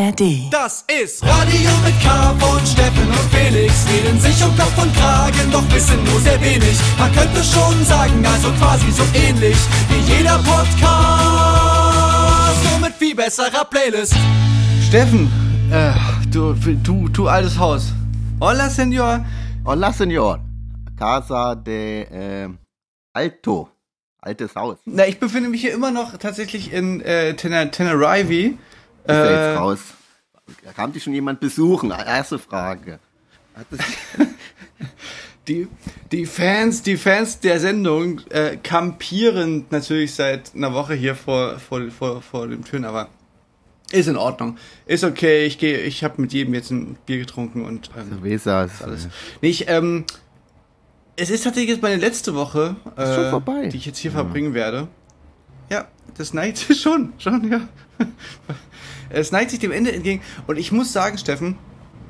ARD. Das ist Radio mit K von Steffen und Felix. Reden sich um Kopf und Kragen, doch wissen nur sehr wenig. Man könnte schon sagen, also quasi so ähnlich wie jeder Podcast. Nur mit viel besserer Playlist. Steffen, äh, du, du, du altes Haus. Hola, Senor. Hola, Senor. Casa de äh, Alto. Altes Haus. Na, ich befinde mich hier immer noch tatsächlich in äh, Tener Tenerife. Ist er Äh, jetzt raus? Kam dich schon jemand besuchen? Erste Frage. Die, die Fans, die Fans der Sendung äh, kampieren natürlich seit einer Woche hier vor, vor, vor, vor den Türen, aber ist in Ordnung. Ist okay, ich gehe, ich habe mit jedem jetzt ein Bier getrunken und ähm, Weser ist alles. äh, ich, ähm, es ist tatsächlich jetzt meine letzte Woche, äh, die ich jetzt hier verbringen werde. Das neigt sich schon, schon, ja. es neigt sich dem Ende entgegen. Und ich muss sagen, Steffen,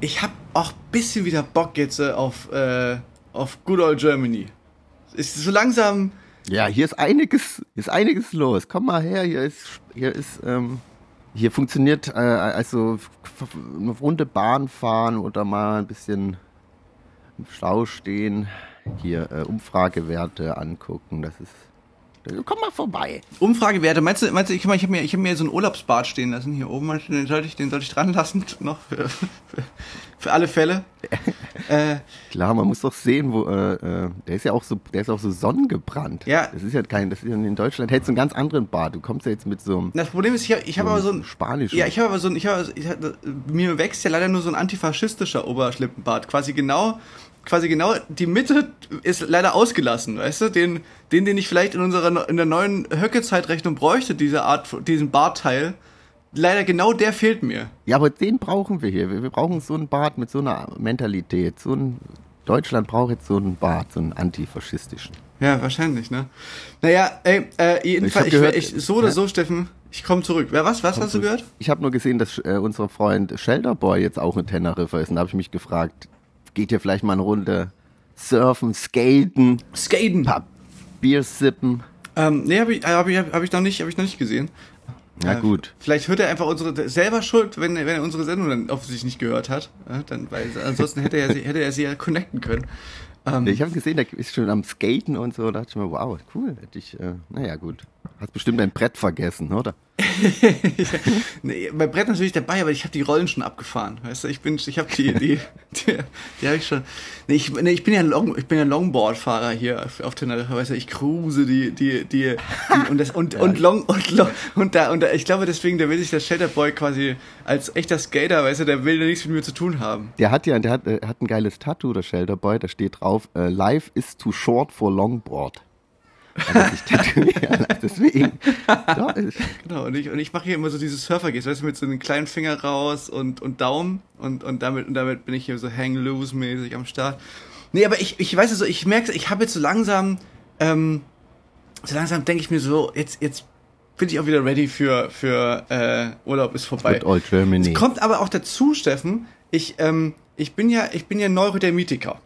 ich habe auch ein bisschen wieder Bock jetzt äh, auf, äh, auf Good Old Germany. Ist so langsam, Ja, hier ist einiges, ist einiges los. Komm mal her, hier ist, hier ist, ähm, hier funktioniert äh, also eine runde Bahn fahren oder mal ein bisschen im Stau stehen, hier äh, Umfragewerte angucken. Das ist, komm mal vorbei. Umfragewerte. Meinst du, meinst du ich, ich habe mir, ich hab mir so einen Urlaubsbad stehen lassen hier oben. Den sollte ich, den sollte ich dran lassen noch für, für, für alle Fälle. äh, Klar, man muss doch sehen, wo äh, äh, der ist ja auch so, der ist auch so sonnengebrannt. Ja. Das ist ja kein, das ist ja in Deutschland hättest du einen ganz anderen Bart. Du kommst ja jetzt mit so einem Das Problem ist, ich habe ich hab aber so ein. spanischen. Ja, ich habe aber so ein. Ich hab, ich hab, mir wächst ja leider nur so ein antifaschistischer Oberschlippenbart. Quasi genau. Quasi genau die Mitte ist leider ausgelassen, weißt du? Den, den, den ich vielleicht in unserer in der neuen Höcke-Zeitrechnung bräuchte, diese Art, diesen Bartteil. Leider genau der fehlt mir. Ja, aber den brauchen wir hier. Wir, brauchen so einen Bart mit so einer Mentalität. So ein Deutschland braucht jetzt so einen Bart, so einen antifaschistischen. Ja, wahrscheinlich, ne? Naja, ey, äh, jedenfalls, Ich ich, hab ich, gehört- so oder ja. so, Steffen, ich komme zurück. Wer was? Was hast du gehört? Ich habe nur gesehen, dass äh, unser Freund Shelterboy jetzt auch in Teneriffa ist. Und da habe ich mich gefragt, geht hier vielleicht mal eine Runde surfen, skaten, Skaten. paar Bier sippen? Ähm, nee, habe ich, äh, hab ich, hab ich noch nicht, habe ich noch nicht gesehen. Na Äh, gut. Vielleicht hört er einfach unsere selber schuld, wenn, er- wenn er unsere Sendung dann offensichtlich nicht gehört hat. Ja, dann, weil ansonsten hätte er, sie- hätte er sie ja connecten können. Ähm, Ich habe gesehen, der ist schon am Skaten und so. Da dachte ich mir, wow, cool. Hätte ich, äh, naja, gut. Hast bestimmt dein Brett vergessen, oder? nee, mein Brett natürlich dabei, aber ich habe die Rollen schon abgefahren. Weißt du, ich bin, ich habe die, die, die, die habe ich schon. Nee, ich, nee, ich bin ja Long, ich bin ja Longboard-Fahrer hier auf, auf Teneriffa. Weißt du, ich cruise die, die, die, die und das und und Long und Long und da und da, ich glaube deswegen, der will sich der Shelterboy quasi als echter Skater, weißt du, der will nichts mit mir zu tun haben. Der hat ja, der hat, äh, hat ein geiles Tattoo, der Shelterboy. Da steht drauf, äh, Life is too short for longboard. Er sich tätowieren lassen. Deswegen. Ja, Genau, und ich, und ich mache hier immer so diese Surfer-Gates, weißt du, mit so einem kleinen Finger raus und, und Daumen und, und, damit, und damit bin ich hier so hang-loose-mäßig am Start. Nee, aber ich, ich weiß es so, ich merke, ich habe jetzt so langsam, ähm, so langsam denke ich mir so, jetzt, jetzt bin ich auch wieder ready für, für äh, Urlaub ist vorbei. Old Germany. Es kommt aber auch dazu, Steffen, ich, ähm, ich bin ja, ich bin ja Neurodermitiker.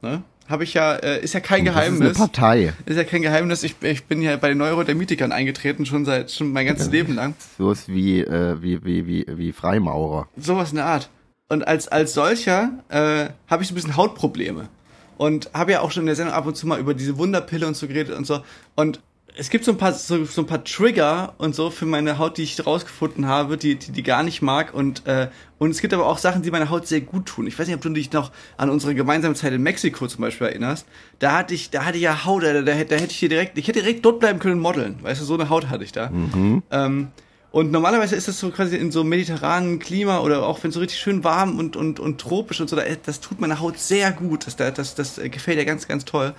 Ne? Habe ich ja, äh, ist ja kein das ist Geheimnis. eine Partei. Ist ja kein Geheimnis, ich, ich bin ja bei den Neurodermitikern eingetreten, schon seit schon mein ganzes Leben lang. Sowas wie, äh, wie, wie, wie, wie Freimaurer. Sowas in der Art. Und als, als solcher äh, habe ich so ein bisschen Hautprobleme. Und habe ja auch schon in der Sendung ab und zu mal über diese Wunderpille und so geredet und so. Und es gibt so ein paar so, so ein paar Trigger und so für meine Haut, die ich rausgefunden habe, die die, die gar nicht mag und äh, und es gibt aber auch Sachen, die meiner Haut sehr gut tun. Ich weiß nicht, ob du dich noch an unsere gemeinsame Zeit in Mexiko zum Beispiel erinnerst. Da hatte ich da hatte ich ja Haut, da, da, hätte- da hätte ich hier direkt ich hätte direkt dort bleiben können und modeln. Weißt du, so eine Haut hatte ich da. Ähm, und normalerweise ist das so quasi in so mediterranen Klima oder auch wenn es so richtig schön warm und, und, und tropisch und so, da- das tut meiner Haut sehr gut. Das, das, das gefällt ja ganz, ganz toll.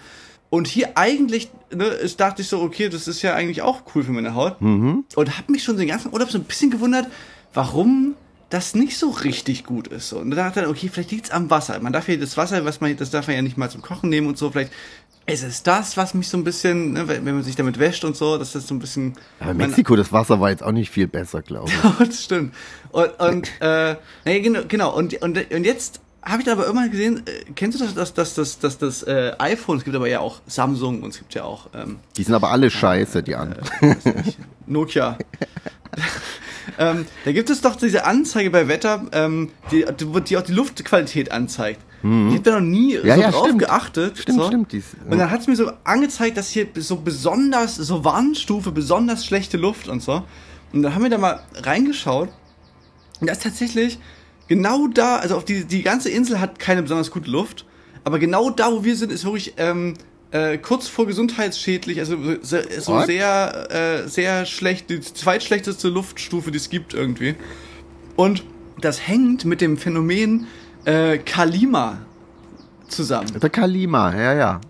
Und hier eigentlich, ne, ist, dachte ich so, okay, das ist ja eigentlich auch cool für meine Haut. Und habe mich schon den ganzen Urlaub so ein bisschen gewundert, warum das nicht so richtig gut ist. Und da dachte ich, okay, vielleicht liegt's am Wasser. Man darf ja das Wasser, was man, das darf man ja nicht mal zum Kochen nehmen und so. Vielleicht ist es das, was mich so ein bisschen, ne, wenn man sich damit wäscht und so, dass das so ein bisschen. Aber Mexiko, das Wasser war jetzt auch nicht viel besser, glaube ich. das stimmt. Und, und äh, nee, genau, genau. Und, und, und jetzt habe ich da aber irgendwann gesehen, äh, kennst du das, das, das, das, das, das äh, iPhone, es gibt aber ja auch Samsung und es gibt ja auch ähm, Die sind aber alle scheiße, die anderen. weiß nicht, Nokia. ähm, da gibt es doch diese Anzeige bei Wetter, ähm, die, die auch die Luftqualität anzeigt. Mhm. Ich habe da noch nie ja, so ja, drauf stimmt. geachtet. Stimmt, so. stimmt. Dies, Und dann hat es mir so angezeigt, dass hier so besonders, so Warnstufe, besonders schlechte Luft und so. Und dann haben wir da mal reingeschaut. Und das ist tatsächlich genau da, also auf die, die ganze Insel hat keine besonders gute Luft. Aber genau da, wo wir sind, ist wirklich ähm, äh, kurz vor gesundheitsschädlich, also so, so sehr, äh, sehr schlecht, die zweitschlechteste Luftstufe, die es gibt irgendwie. Und das hängt mit dem Phänomen äh, Kalima zusammen. der Kalima, ja, ja.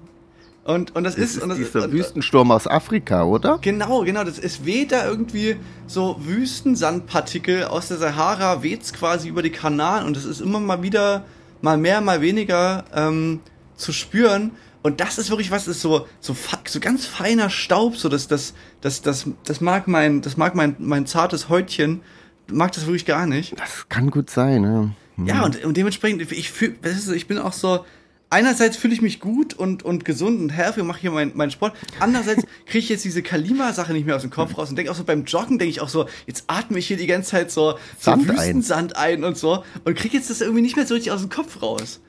Und, und das, Das ist, ist und das dieser und, Wüstensturm aus Afrika, oder? Genau, genau. Das, es weht da irgendwie so Wüstensandpartikel aus der Sahara, weht's quasi über die Kanaren und es ist immer mal wieder, mal mehr, mal weniger ähm, zu spüren. Und das ist wirklich was, ist so, so, so ganz feiner Staub, so das, das, das, das, das mag mein, das mag mein, mein zartes Häutchen, mag das wirklich gar nicht. Das kann gut sein, ja. Ja, und, und dementsprechend, ich fühl, ist, ich bin auch so, einerseits fühle ich mich gut und, und gesund und healthy und mache hier meinen meinen Sport. Andererseits kriege ich jetzt diese Kalima-Sache nicht mehr aus dem Kopf raus und denke auch so beim Joggen, denke ich auch so, jetzt atme ich hier die ganze Zeit so, Sand ein. Wüstensand ein und so und kriege jetzt das irgendwie nicht mehr so richtig aus dem Kopf raus.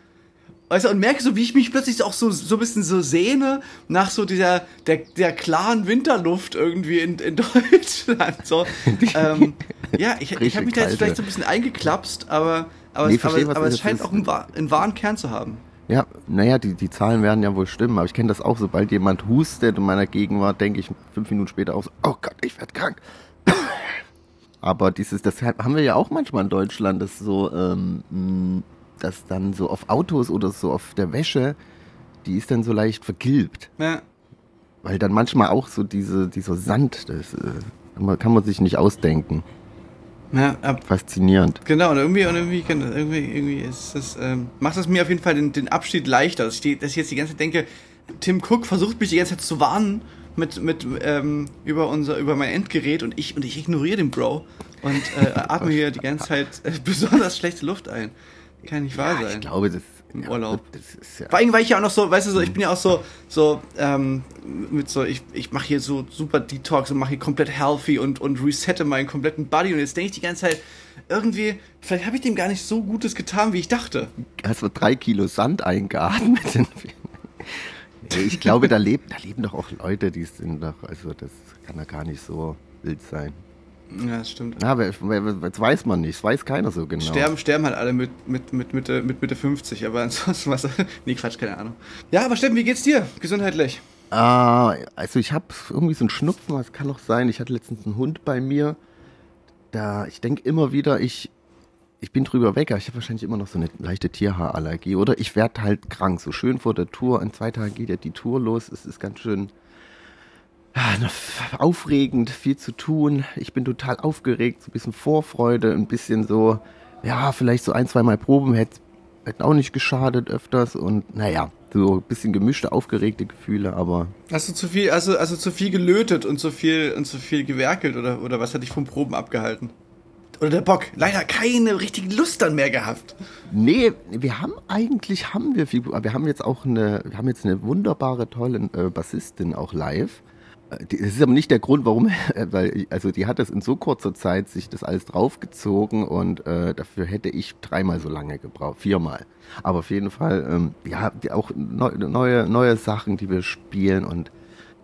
Weißt du, und merke so, wie ich mich plötzlich auch so, so ein bisschen so sehne nach so dieser, der, der klaren Winterluft irgendwie in, in Deutschland. So. ähm, ja, ich, ich habe mich da jetzt vielleicht so ein bisschen eingeklapst, aber, aber, Nee, es, verstehe, aber, aber es scheint auch einen, einen wahren Kern zu haben. Ja, naja, die, die Zahlen werden ja wohl stimmen, aber ich kenne das auch, sobald jemand hustet in meiner Gegenwart, denke ich fünf Minuten später auch so, oh Gott, ich werde krank. aber dieses, das haben wir ja auch manchmal in Deutschland, dass so, ähm, mh, dass dann so auf Autos oder so auf der Wäsche, die ist dann so leicht vergilbt. Ja. Weil dann manchmal auch so diese, dieser Sand, das äh, kann man sich nicht ausdenken. Ja, ab, Faszinierend. genau, und irgendwie, und irgendwie, kann- irgendwie, irgendwie ist das, ähm, macht das mir auf jeden Fall den, den Abschied leichter, dass ich, dass ich jetzt die ganze Zeit denke, Tim Cook versucht mich die ganze Zeit zu warnen mit, mit, ähm, über unser, über mein Endgerät und ich, und ich ignoriere den Bro und äh, atme hier die ganze Zeit äh, besonders schlechte Luft ein. Kann nicht wahr Ja, sein. ich glaube, das, Im ja, Urlaub. Ja, Vor allem, weil ich ja auch noch so, weißt du, so, ich bin ja auch so, so, ähm, mit so, ich, ich mache hier so super Detox und mache hier komplett healthy und, und resette meinen kompletten Body und jetzt denke ich die ganze Zeit, irgendwie, vielleicht habe ich dem gar nicht so Gutes getan, wie ich dachte. hast du drei Kilo Sand eingeatmet. ich glaube, da leben, da leben doch auch Leute, die sind doch, also das kann ja gar nicht so wild sein. Ja, das stimmt. Ja, das weiß man nicht, das weiß keiner so genau. Sterben, sterben halt alle mit, mit, mit, Mitte, mit Mitte 50, aber ansonsten was. nee, Quatsch, keine Ahnung. Ja, aber Steffen, wie geht's dir? Gesundheitlich. Ah, also ich habe irgendwie so einen Schnupfen, das kann auch sein. Ich hatte letztens einen Hund bei mir. Da, ich denke immer wieder, ich, ich bin drüber weg, aber ich habe wahrscheinlich immer noch so eine leichte Tierhaarallergie. Oder ich werde halt krank, so schön vor der Tour. In zwei Tagen geht ja die Tour los. Es ist ganz schön aufregend, viel zu tun. Ich bin total aufgeregt, so ein bisschen Vorfreude, ein bisschen so, ja, vielleicht so ein, zweimal Proben hätte hätten auch nicht geschadet öfters. Und naja, so ein bisschen gemischte, aufgeregte Gefühle, aber Hast du zu viel, also, also zu viel gelötet und zu viel und zu viel gewerkelt oder, oder was hat dich vom Proben abgehalten? Oder der Bock? Leider keine richtige Lust dann mehr gehabt. Nee, wir haben eigentlich haben wir viel, wir haben jetzt auch eine, wir haben jetzt eine wunderbare tolle äh, Bassistin auch live. Das ist aber nicht der Grund, warum, äh, weil also die hat das in so kurzer Zeit sich das alles draufgezogen und äh, dafür hätte ich dreimal so lange gebraucht, viermal. Aber auf jeden Fall, ähm, ja, auch neu, neue neue Sachen, die wir spielen und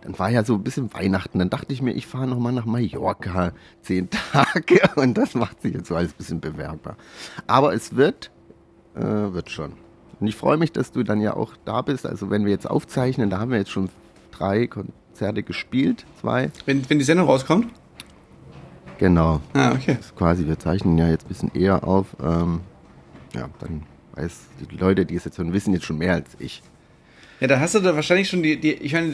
dann war ja so ein bisschen Weihnachten. Dann dachte ich mir, ich fahre nochmal nach Mallorca zehn Tage und das macht sich jetzt so alles ein bisschen bewerbbar. Aber es wird, äh, wird schon. Und ich freue mich, dass du dann ja auch da bist. Also wenn wir jetzt aufzeichnen, da haben wir jetzt schon drei Konzerte gespielt, zwei. Wenn, wenn die Sendung rauskommt? Genau. Ah, okay. Das ist quasi, wir zeichnen ja jetzt ein bisschen eher auf. Ähm, ja, dann weiß die Leute, die es jetzt hören, wissen jetzt schon mehr als ich. Ja, da hast du da wahrscheinlich schon die, die ich meine,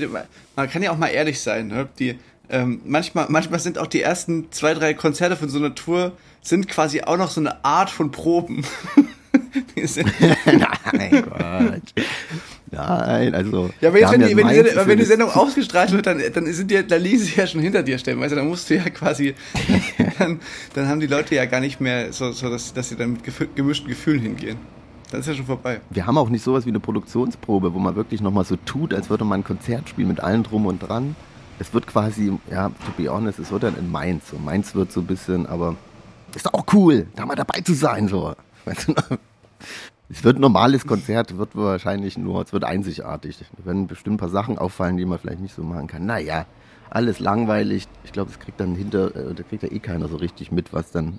man kann ja auch mal ehrlich sein, ne? Die, ähm, manchmal, manchmal sind auch die ersten zwei, drei Konzerte von so einer Tour sind quasi auch noch so eine Art von Proben. Nein, Gott. Nein, also. ja, aber jetzt, wenn haben die, wenn, die, wenn die das- Sendung ausgestrahlt wird, dann, dann sind die, da liegen sie ja schon hinter dir stellen, weißt du, dann musst du ja quasi, dann, dann haben die Leute ja gar nicht mehr so, so dass, dass sie dann mit gemischten Gefühlen hingehen. Dann ist ja schon vorbei. Wir haben auch nicht sowas wie eine Produktionsprobe, wo man wirklich nochmal so tut, als würde man ein Konzert spielen mit allem drum und dran. es wird quasi, ja, to be honest, es wird dann in Mainz. So, Mainz wird so ein bisschen, aber ist auch cool, da mal dabei zu sein, so. Weißt du, es wird ein normales Konzert, wird wahrscheinlich nur, es wird einzigartig. Da werden bestimmt ein paar Sachen auffallen, die man vielleicht nicht so machen kann. Naja, alles langweilig. Ich glaube, das kriegt dann hinter, äh, da kriegt ja eh keiner so richtig mit, was dann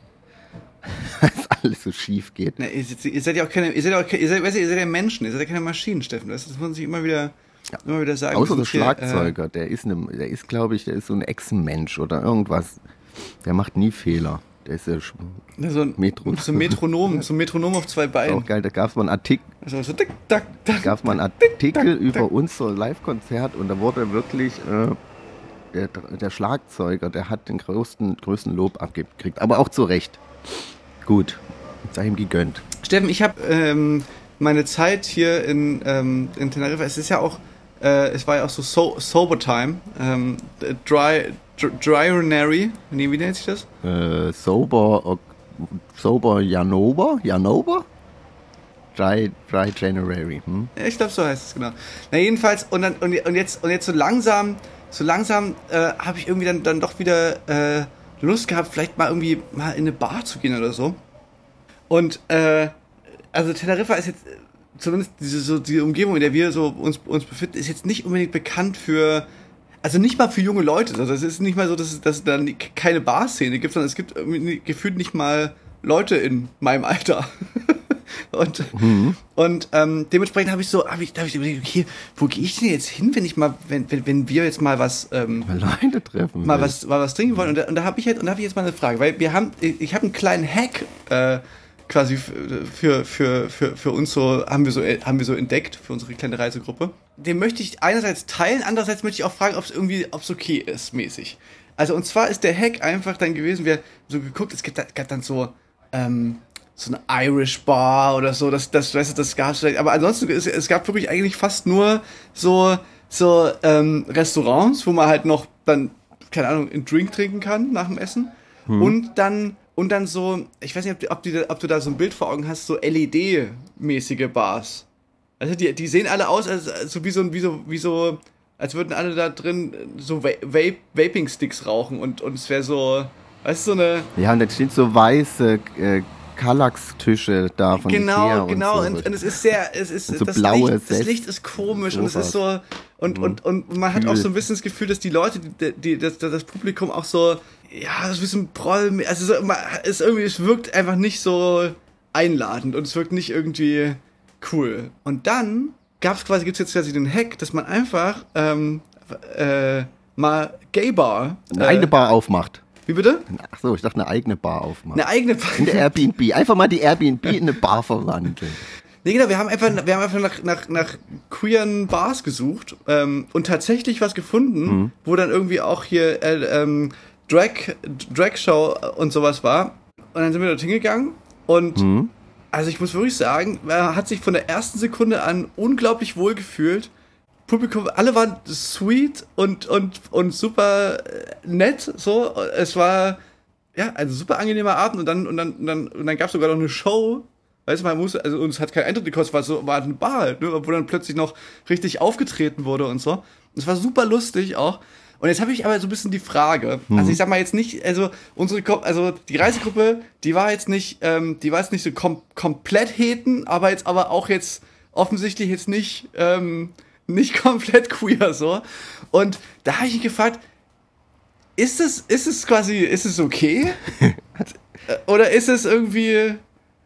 alles so schief geht. Na, ihr, seid- ihr seid ja auch keine, ihr seid ja auch, ihr seid, weißt du, ihr seid ja Menschen, ihr seid ja keine Maschinen, Steffen. Das, das muss man sich immer wieder, immer wieder sagen. Außer der hier, Schlagzeuger, der ist, ne, der ist, glaube ich, der ist so ein Echsenmensch oder irgendwas. Der macht nie Fehler. Der ist ja sch- Äh, so ein Metro- So ein Metronom, so ein Metronom auf zwei auch Beinen. geil. Da gab es mal einen Artikel, Also so tick, tack, tack. gab's mal einen Artikel über unser Live-Konzert und da wurde wirklich äh, der, der Schlagzeuger, der hat den größten, größten Lob abgekriegt. Aber auch zu Recht. Gut, sei ihm gegönnt. Steffen, ich habe ähm, meine Zeit hier in, ähm, in Teneriffa, es ist ja auch, äh, es war ja auch so, so Sober Time, ähm, Dry, Dryonary, nee, wie nennt sich das? Äh, sober, Ok- sober Janober, Janober? Dry, Dry January. Hm? Ich glaube, so heißt es genau. Na jedenfalls und dann und, und jetzt und jetzt so langsam, so langsam äh, habe ich irgendwie dann dann doch wieder äh, Lust gehabt, vielleicht mal irgendwie mal in eine Bar zu gehen oder so. Und äh, also Teneriffa ist jetzt äh, zumindest diese so die Umgebung, in der wir so uns uns befinden, ist jetzt nicht unbedingt bekannt für also nicht mal für junge Leute. Also es ist nicht mal so, dass es, dass es da nie- keine Barszene gibt, sondern es gibt gefühlt nicht mal Leute in meinem Alter. und und ähm, dementsprechend habe ich so, habe ich, hab ich überlegt, okay, wo gehe ich denn jetzt hin, wenn ich mal, wenn, wenn, wenn wir jetzt mal was ähm, Leute treffen. mal will. was, mal was trinken wollen. Und da, und da habe ich jetzt, und da habe ich jetzt mal eine Frage, weil wir haben, ich habe einen kleinen Hack äh, quasi für, für, für, für uns so, haben wir so, haben wir so entdeckt für unsere kleine Reisegruppe. Den möchte ich einerseits teilen, andererseits möchte ich auch fragen, ob es irgendwie, ob es okay ist, mäßig. Also und zwar ist der Hack einfach dann gewesen, wir haben so geguckt, es gibt, gab dann so, ähm, so eine Irish Bar oder so, das, das, weißt du, das gab's vielleicht, aber ansonsten, es, es gab wirklich eigentlich fast nur so, so, ähm, Restaurants, wo man halt noch dann, keine Ahnung, einen Drink trinken kann nach dem Essen. Und dann, und dann so, ich weiß nicht, ob, die, ob, die, ob du da so ein Bild vor Augen hast, so LED-mäßige Bars. Also die, die sehen alle aus, als, als so wie so, wie so, wie so, als würden alle da drin so Va Vape, Vaping-Sticks rauchen und, und es wäre so, weißt du, so eine, Ja, und da stehen so weiße äh, Kallax-Tische da von Ikea genau, und genau. so. Und, und es ist sehr, es ist so das, blaue Licht, das Licht ist komisch und es ist so und, und, und man hat auch so ein bisschen das Gefühl, dass die Leute, die, die das, das Publikum auch so, ja, so ein bisschen Proll, also so, man- es irgendwie, es wirkt einfach nicht so einladend und es wirkt nicht irgendwie cool. Und dann gab's quasi, gibt's jetzt quasi den Hack, dass man einfach ähm, äh, mal Gay Bar, eine äh, eigene Bar aufmacht. Wie bitte? Ach so, ich dachte eine eigene Bar aufmacht. Eine eigene Bar. In der Airbnb. Einfach mal die Airbnb in eine Bar verwandeln. Nee, genau, wir haben einfach, wir haben einfach nach, nach, nach queeren Bars gesucht ähm, und tatsächlich was gefunden, wo dann irgendwie auch hier äh, ähm, Drag, Drag Show und sowas war. Und dann sind wir dort hingegangen und also ich muss wirklich sagen, er hat sich von der ersten Sekunde an unglaublich wohl gefühlt. Publikum, alle waren sweet und, und, und super äh, nett, so. Es war, ja, also super angenehmer Abend und dann, und dann, und dann, und dann gab es sogar noch eine Show. Weißt du, man musste, also uns hat kein Eintritt gekostet, war so, war eine Bar halt, ne, wo dann plötzlich noch richtig aufgetreten wurde und so. Es war super lustig auch. Und jetzt habe ich aber so ein bisschen die Frage, also ich sag mal jetzt nicht, also unsere, Ko- also die Reisegruppe, die war jetzt nicht, ähm, die war jetzt nicht so kom komplett heten, aber jetzt aber auch jetzt offensichtlich jetzt nicht, ähm, nicht komplett queer so. Und da habe ich mich gefragt, ist es, ist es quasi, ist es okay? Äh, oder ist es irgendwie,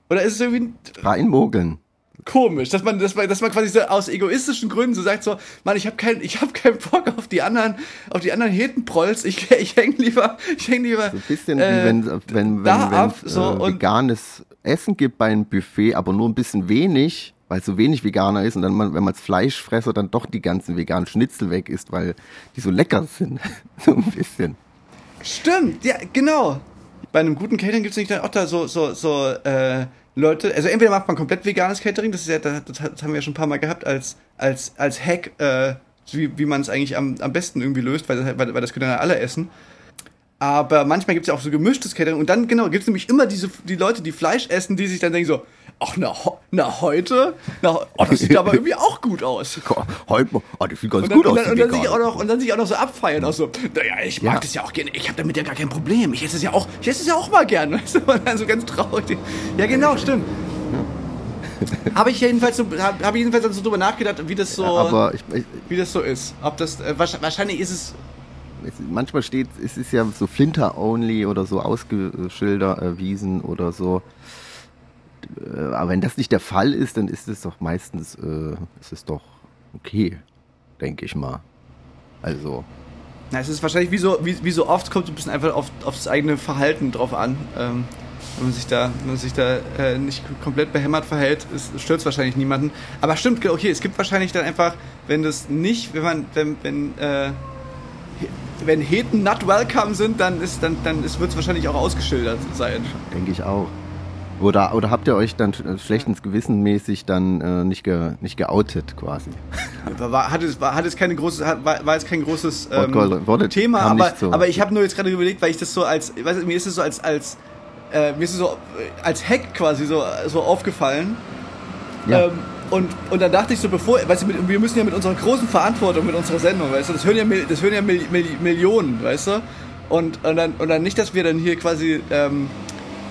oder ist es irgendwie Reinmogeln. komisch, dass man, dass man, dass man quasi so aus egoistischen Gründen so sagt so, Mann, ich habe kein, ich habe keinen Bock auf die anderen, auf die anderen Hetenprolls. Ich, ich häng lieber, ich häng lieber. So ein bisschen äh, wie wenn wenn wenn, da wenn ab, so, äh, veganes Essen gibt bei einem Buffet, aber nur ein bisschen wenig, weil so wenig Veganer ist und dann wenn man als Fleischfresser dann doch die ganzen veganen Schnitzel weg isst, weil die so lecker sind. so ein bisschen. Stimmt, ja, genau. Bei einem guten Catering gibt es nicht dann auch da so, so, so, äh, Leute, also entweder macht man komplett veganes Catering, das ist ja, das, das haben wir ja schon ein paar Mal gehabt, als, als, als Hack, äh, wie, wie man es eigentlich am, am besten irgendwie löst, weil, das- weil, weil das können ja alle essen. Aber manchmal gibt es ja auch so gemischtes Catering und dann, genau, gibt es nämlich immer diese, die Leute, die Fleisch essen, die sich dann denken so, ach, na, na heute? Na, oh, das sieht aber irgendwie auch gut aus. Heute, oh, das sieht ganz Und dann, gut und aus. die und, dann sich auch noch, und dann sich auch noch so abfeiern, auch so, naja, ich mag Ja. das ja auch gerne, ich habe damit ja gar kein Problem, ich esse es ja auch, ich esse es ja auch mal gerne, weißt du? Und dann so ganz traurig. Ja, genau, stimmt. Habe ich jedenfalls so, habe hab ich jedenfalls dann so drüber nachgedacht, wie das so, Aber ich, ich, wie das so ist. Ob das, äh, wahrscheinlich, ist es, es, manchmal steht, es ist ja so Flinter-only oder so ausgeschilder äh, Wiesen oder so. Äh, aber wenn das nicht der Fall ist, dann ist es doch meistens, äh, ist es doch okay, denke ich mal. Also, na, es ist wahrscheinlich wie so, wie, wie so oft, kommt ein bisschen einfach auf, auf das eigene Verhalten drauf an. Ähm, wenn man sich da, wenn man sich da äh, nicht komplett behämmert verhält, stört es wahrscheinlich niemanden. Aber stimmt, okay, es gibt wahrscheinlich dann einfach, wenn das nicht, wenn man, wenn, wenn, äh, wenn Heten not welcome sind, dann ist, dann, dann wird es wahrscheinlich auch ausgeschildert sein. denke ich auch. Oder, oder habt ihr euch dann äh, schlechtens gewissenmäßig dann äh, nicht, ge, nicht geoutet quasi? War, hat, es, war, hat es keine große, hat, war, war jetzt kein großes ähm, Thema, aber, so. aber ich habe nur jetzt gerade überlegt, weil ich das so als, ich weiß, mir ist es so als, als, äh, mir ist es so als Hack quasi so, so aufgefallen. Ja. Ähm, und, und dann dachte ich so, bevor, weißt du, wir müssen ja mit unserer großen Verantwortung, mit unserer Sendung, weißt du, das hören ja, das hören ja Mil, Mil, Millionen, weißt du? Und, und, dann, und dann nicht, dass wir dann hier quasi ähm,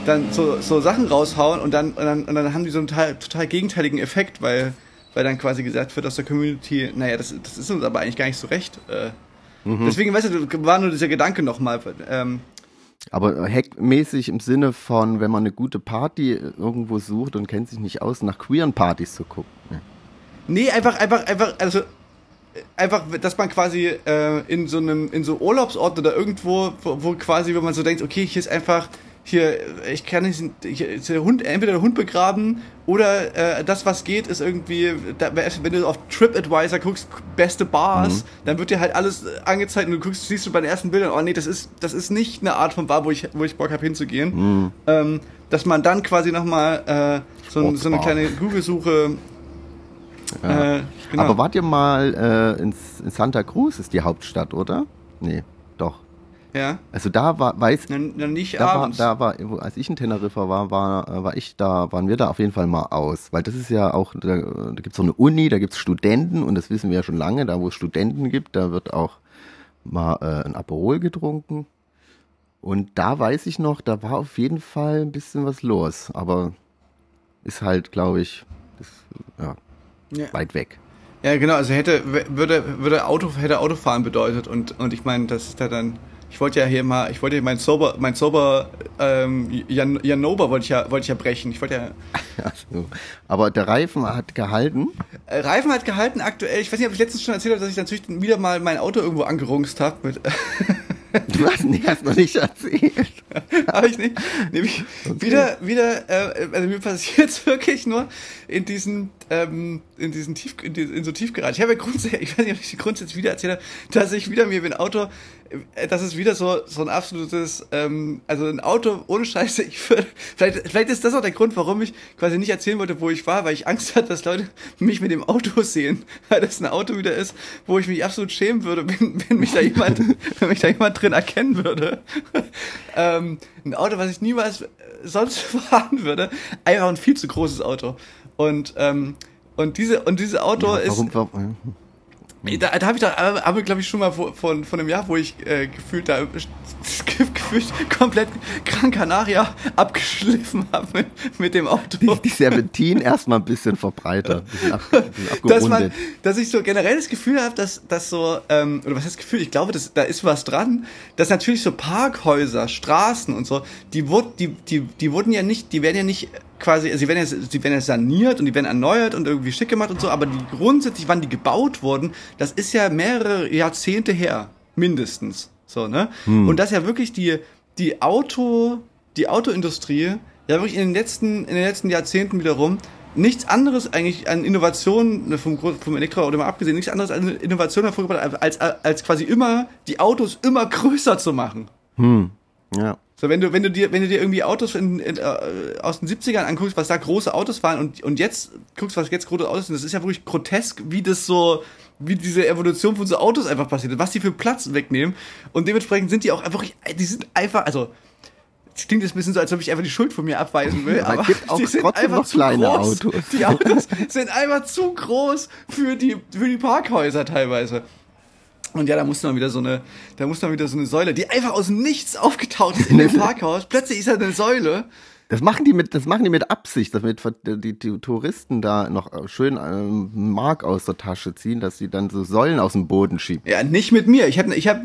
dann so, so Sachen raushauen und dann, und, dann, und dann haben die so einen total, total gegenteiligen Effekt, weil, weil dann quasi gesagt wird aus der Community, naja, das, das ist uns aber eigentlich gar nicht so recht. Äh, Deswegen, weißt du, war nur dieser Gedanke nochmal. Ähm, Aber hackmäßig im Sinne von, wenn man eine gute Party irgendwo sucht und kennt sich nicht aus, nach queeren Partys zu gucken. Ja. Nee, einfach, einfach, einfach, also einfach, dass man quasi äh, in so einem, in so Urlaubsort oder irgendwo, wo, wo quasi, wenn man so denkt, okay, hier ist einfach, hier, ich kann nicht, ist der Hund, entweder der Hund begraben oder äh, das, was geht, ist irgendwie, da, wenn du auf TripAdvisor guckst, beste Bars, dann wird dir halt alles äh, angezeigt und du guckst, siehst du bei den ersten Bildern, oh nee, das ist, das ist nicht eine Art von Bar, wo ich, wo ich Bock habe hinzugehen. Ähm, dass man dann quasi nochmal äh, so, so eine kleine Google-Suche äh, genau. Aber wart ihr mal äh, in Santa Cruz, ist die Hauptstadt, oder? Nee. Ja, Also da war, weiß, dann, dann nicht da war, da war, als ich in Teneriffa war, war, war ich da, waren wir da auf jeden Fall mal aus. Weil das ist ja auch, da, da gibt es so eine Uni, da gibt es Studenten und das wissen wir ja schon lange, da wo es Studenten gibt, da wird auch mal äh, ein Aperol getrunken. Und da weiß ich noch, da war auf jeden Fall ein bisschen was los. Aber ist halt, glaube ich, ist, ja, ja. weit weg. ja, genau, also hätte, würde, würde Auto, hätte Autofahren bedeutet und, und ich meine, das ist da dann, ich wollte ja hier mal, ich wollte ja mein Sober, mein Sober, ähm, Jan, Janober wollte ich ja, wollte ich ja brechen. Ich wollte ja, Also, aber der Reifen hat gehalten. äh, Reifen hat gehalten aktuell, ich weiß nicht, ob ich letztens schon erzählt habe, dass ich natürlich wieder mal mein Auto irgendwo angerungst habe mit, Du hast nee, hast noch nicht erzählt. Habe ich nicht. Nämlich wieder, wieder, äh, also mir passiert es wirklich nur in diesen, ähm, in diesen Tief, in, die, in so Tiefgarage. Ich habe ja grundsätzlich, ich weiß nicht, ob ich die grundsätzlich wieder erzählt habe, dass ich wieder mir dem Auto, das ist wieder so, so ein absolutes, ähm, also ein Auto ohne Scheiße, ich würde, vielleicht, vielleicht ist das auch der Grund, warum ich quasi nicht erzählen wollte, wo ich war, weil ich Angst hatte, dass Leute mich mit dem Auto sehen, weil das ein Auto wieder ist, wo ich mich absolut schämen würde, wenn, wenn mich da jemand, wenn mich da jemand drin erkennen würde. ähm, ein Auto, was ich niemals äh, sonst fahren würde. Einfach ein viel zu großes Auto. Und, ähm, und diese, und dieses Auto ist, Warum, warum, da, da habe ich doch, ich glaube ich schon mal von, von einem Jahr, wo ich äh, gefühlt da gefühlt komplett Gran Canaria abgeschliffen habe mit, mit dem Auto. die, die Serpentin erstmal ein bisschen verbreitert, bisschen, ab, bisschen dass man, dass ich so generell das Gefühl habe, dass, dass so, ähm, oder was heißt Gefühl, ich glaube, dass, da ist was dran, dass natürlich so Parkhäuser, Straßen und so, die, wurd, die, die, die wurden ja nicht, die werden ja nicht quasi, sie werden ja, sie werden ja saniert und die werden erneuert und irgendwie schick gemacht und so, aber die grundsätzlich, wann die gebaut wurden, das ist ja mehrere Jahrzehnte her, mindestens. So, ne? Und dass ja wirklich die, die Auto, die Autoindustrie ja wirklich in den letzten, in den letzten Jahrzehnten wiederum nichts anderes eigentlich an Innovationen, ne, vom, vom Elektroauto mal abgesehen, nichts anderes an Innovationen hervorgebracht, hat, als, als quasi immer die Autos immer größer zu machen. Ja. So, wenn du, wenn du dir, wenn du dir irgendwie Autos in, in, äh, aus den 70ern anguckst, was da große Autos waren und, und jetzt guckst, was jetzt große Autos sind, das ist ja wirklich grotesk, wie das so, wie diese Evolution von so Autos einfach passiert, was die für Platz wegnehmen. Und dementsprechend sind die auch einfach, die sind einfach, also, klingt jetzt ein bisschen so, als ob ich einfach die Schuld von mir abweisen will, Aber aber gibt auch die sind trotzdem einfach noch zu kleine groß. Autos. Die Autos sind einfach zu groß für die, für die Parkhäuser teilweise. Und ja, da muss dann wieder so eine, da muss dann wieder so eine Säule, die einfach aus Nichts aufgetaucht ist in dem Parkhaus. Plötzlich ist da eine Säule. Das machen die mit, das machen die mit Absicht, damit die, die Touristen da noch schön ähm, Mark aus der Tasche ziehen, dass sie dann so Säulen aus dem Boden schieben. Ja, nicht mit mir. Ich habe ich hab,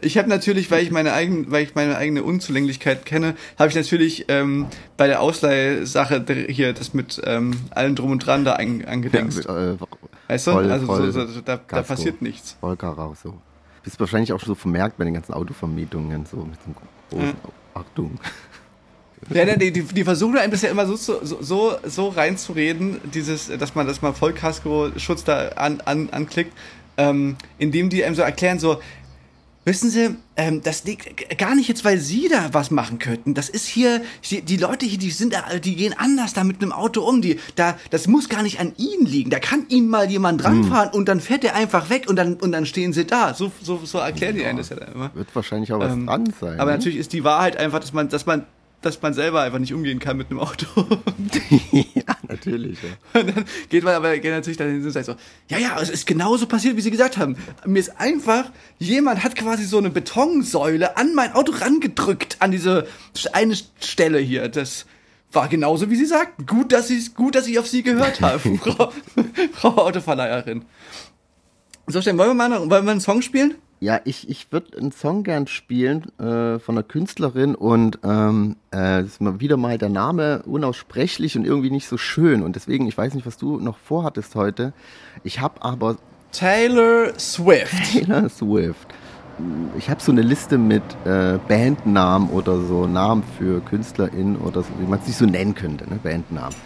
ich hab natürlich, weil ich meine eigene, weil ich meine eigene Unzulänglichkeit kenne, habe ich natürlich ähm, bei der Ausleihsache hier das mit ähm, allem drum und dran da an, angedingst. Äh, weißt du? voll- also voll so, so, da, da passiert nichts. Volker raus, so. Bist wahrscheinlich auch schon so vermerkt bei den ganzen Autovermietungen, so mit so einem großen Achtung. Ja, die, die, die versuchen einem das ja immer so, so, so, so reinzureden, dieses, dass man, dass man Vollkasko-Schutz da an, an, anklickt, ähm, indem die einem so erklären, so, wissen Sie, ähm, das liegt gar nicht jetzt, weil Sie da was machen könnten. Das ist hier, die, die Leute hier, die sind, da- die gehen anders da mit einem Auto um. Die, da, das muss gar nicht an Ihnen liegen. Da kann Ihnen mal jemand dranfahren und dann fährt er einfach weg und dann, und dann stehen Sie da. So, so, so erklären die einem das ja dann immer. Wird wahrscheinlich auch was Ähm, dran sein. Aber ne? natürlich ist die Wahrheit einfach, dass man, dass man, dass man selber einfach nicht umgehen kann mit einem Auto. ja, natürlich. Ja. Und dann geht man aber geht natürlich dann hin und sagt so, ja, ja, es ist genauso passiert, wie Sie gesagt haben. Mir ist einfach, jemand hat quasi so eine Betonsäule an mein Auto rangedrückt, an diese eine Stelle hier. Das war genauso, wie Sie sagten. Gut, dass Sie, gut, dass ich auf Sie gehört habe, Frau, Frau Autoverleiherin. So, Stefan, wollen wir mal, noch, wollen wir mal einen Song spielen? Ja, ich, ich würde einen Song gern spielen äh, von einer Künstlerin und ähm, äh, ist mal wieder mal der Name unaussprechlich und irgendwie nicht so schön und deswegen, ich weiß nicht, was du noch vorhattest heute. Ich habe aber Taylor Swift. Taylor Swift. Ich habe so eine Liste mit äh, Bandnamen oder so Namen für KünstlerInnen oder so, wie man es sich so nennen könnte, ne? Bandnamen.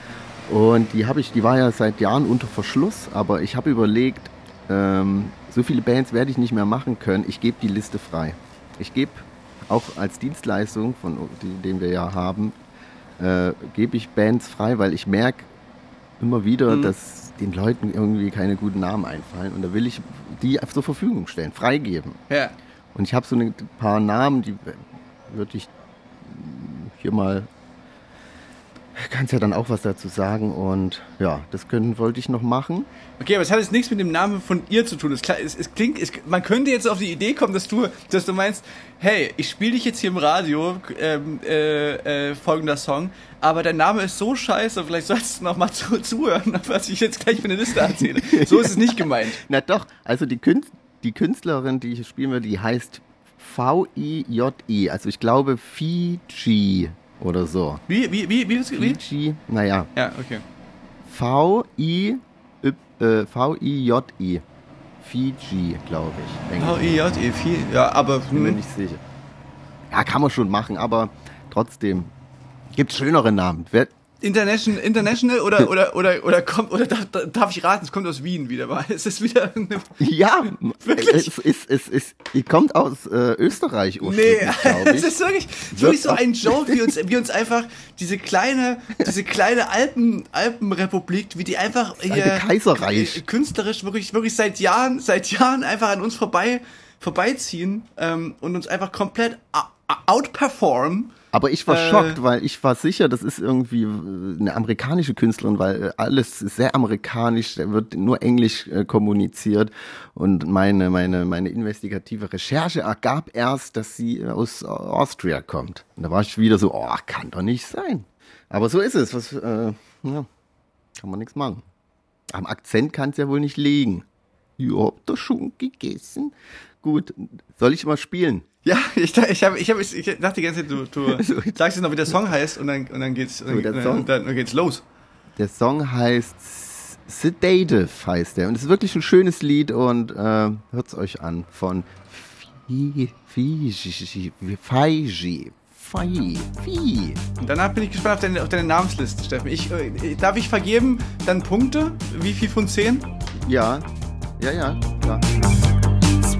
Und die habe ich, die war ja seit Jahren unter Verschluss, aber ich habe überlegt, ähm, so viele Bands werde ich nicht mehr machen können. Ich gebe die Liste frei. Ich gebe auch als Dienstleistung, von die, den wir ja haben, äh, gebe ich Bands frei, weil ich merke immer wieder, dass den Leuten irgendwie keine guten Namen einfallen. Und da will ich die zur Verfügung stellen, freigeben. Ja. Und ich habe so ein paar Namen, die würde ich hier mal. Kannst ja dann auch was dazu sagen und ja, das können, wollte ich noch machen. Okay, aber es hat jetzt nichts mit dem Namen von ihr zu tun. Es, es, es klingt, es, man könnte jetzt auf die Idee kommen, dass du, dass du meinst, hey, ich spiele dich jetzt hier im Radio, ähm, äh, äh, folgender Song, aber dein Name ist so scheiße, vielleicht sollst du noch mal zu, zuhören, was ich jetzt gleich für eine Liste erzähle. So ist es nicht gemeint. Na doch, also die, Künst, die Künstlerin, die ich spielen will, die heißt V-I-J-I. Also ich glaube Fiji oder so. Wie, wie, wie, wie, wie? wie? Fiji, naja, Ja, okay. V-I, äh, V-I-J-I. Fiji, glaube ich. viel, ja, aber, Bin mir hm, nicht sicher. Ja, kann man schon machen, aber trotzdem. Gibt schönere Namen. Wer, International, international oder, oder, oder, oder kommt, oder darf, darf ich raten, es kommt aus Wien wieder mal. Es ist wieder eine ja, Wirklich? es ist, es ist, ihr kommt aus äh, Österreich Nee, ursprünglich, glaube es ist wirklich, wirklich so ein Joke, wie uns, wie uns einfach diese kleine, diese kleine Alpen, Alpenrepublik, wie die einfach hier alte Kaiserreich. äh, künstlerisch wirklich, wirklich seit Jahren, seit Jahren einfach an uns vorbei, vorbeiziehen ähm, und uns einfach komplett outperformen. Aber ich war Äh. schockt, weil ich war sicher, das ist irgendwie äh, eine amerikanische Künstlerin, weil äh, alles ist sehr amerikanisch, da wird nur Englisch äh, kommuniziert und meine, meine, meine investigative Recherche ergab erst, dass sie aus Austria kommt. Und da war ich wieder so, oh, kann doch nicht sein. Aber so ist es, was, äh, ja, kann man nichts machen. Am Akzent kann es ja wohl nicht liegen. Ihr habt doch schon gegessen. Gut, soll ich mal spielen? Ja, ich, ich, hab, ich, hab, ich dachte die ganze Zeit, du, du sagst jetzt noch, wie der Song heißt und dann, und dann geht's, dann, der dann, Song? dann, dann geht's los. Der Song heißt Sedative, heißt der. Und es ist wirklich ein schönes Lied und äh, hört's euch an von Fi- Fiji. Fiji. Fiji. Und danach bin ich gespannt auf deine, auf deine Namensliste, Steffen. Ich, äh, darf ich vergeben dann Punkte? Wie viel von zehn? Ja, ja, ja, klar. It's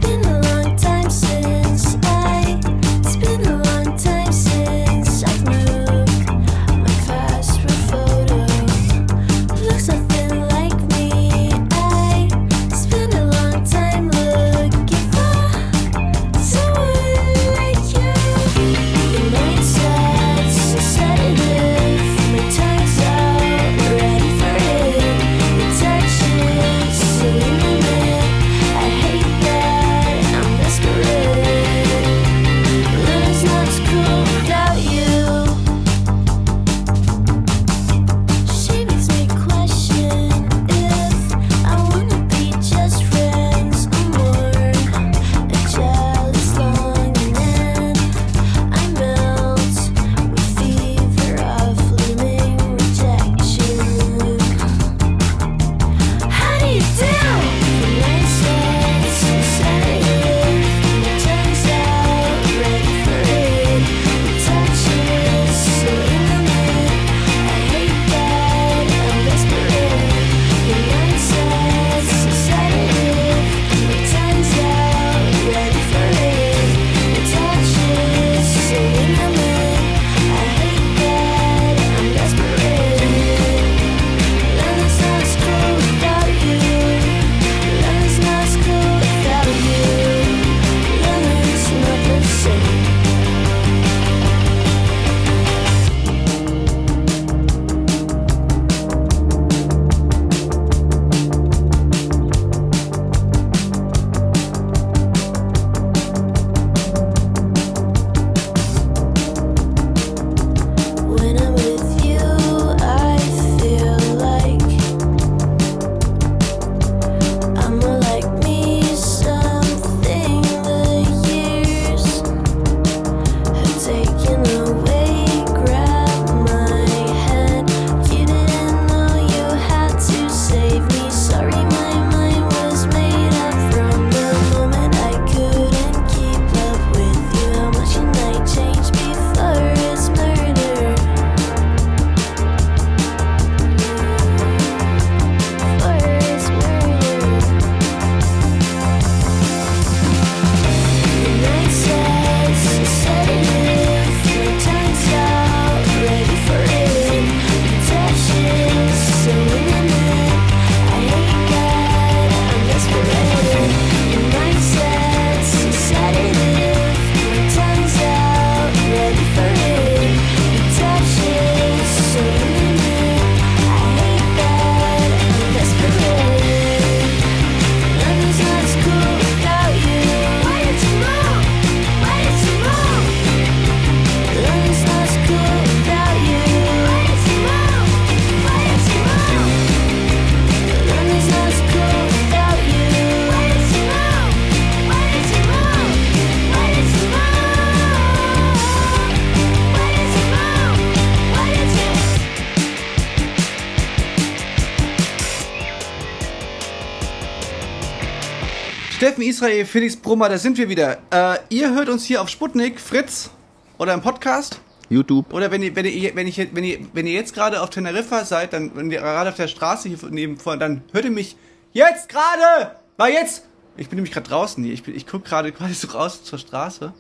Israel, Felix Brummer, da sind wir wieder. Äh, ihr hört uns hier auf Sputnik, Fritz oder im Podcast. YouTube. Oder wenn ihr, wenn ihr, wenn ich, wenn ihr, wenn ihr jetzt gerade auf Teneriffa seid, dann, wenn ihr gerade auf der Straße hier neben, vor, dann hört ihr mich jetzt gerade! War jetzt! Ich bin nämlich gerade draußen hier. Ich, bin- ich gucke gerade quasi so raus zur Straße.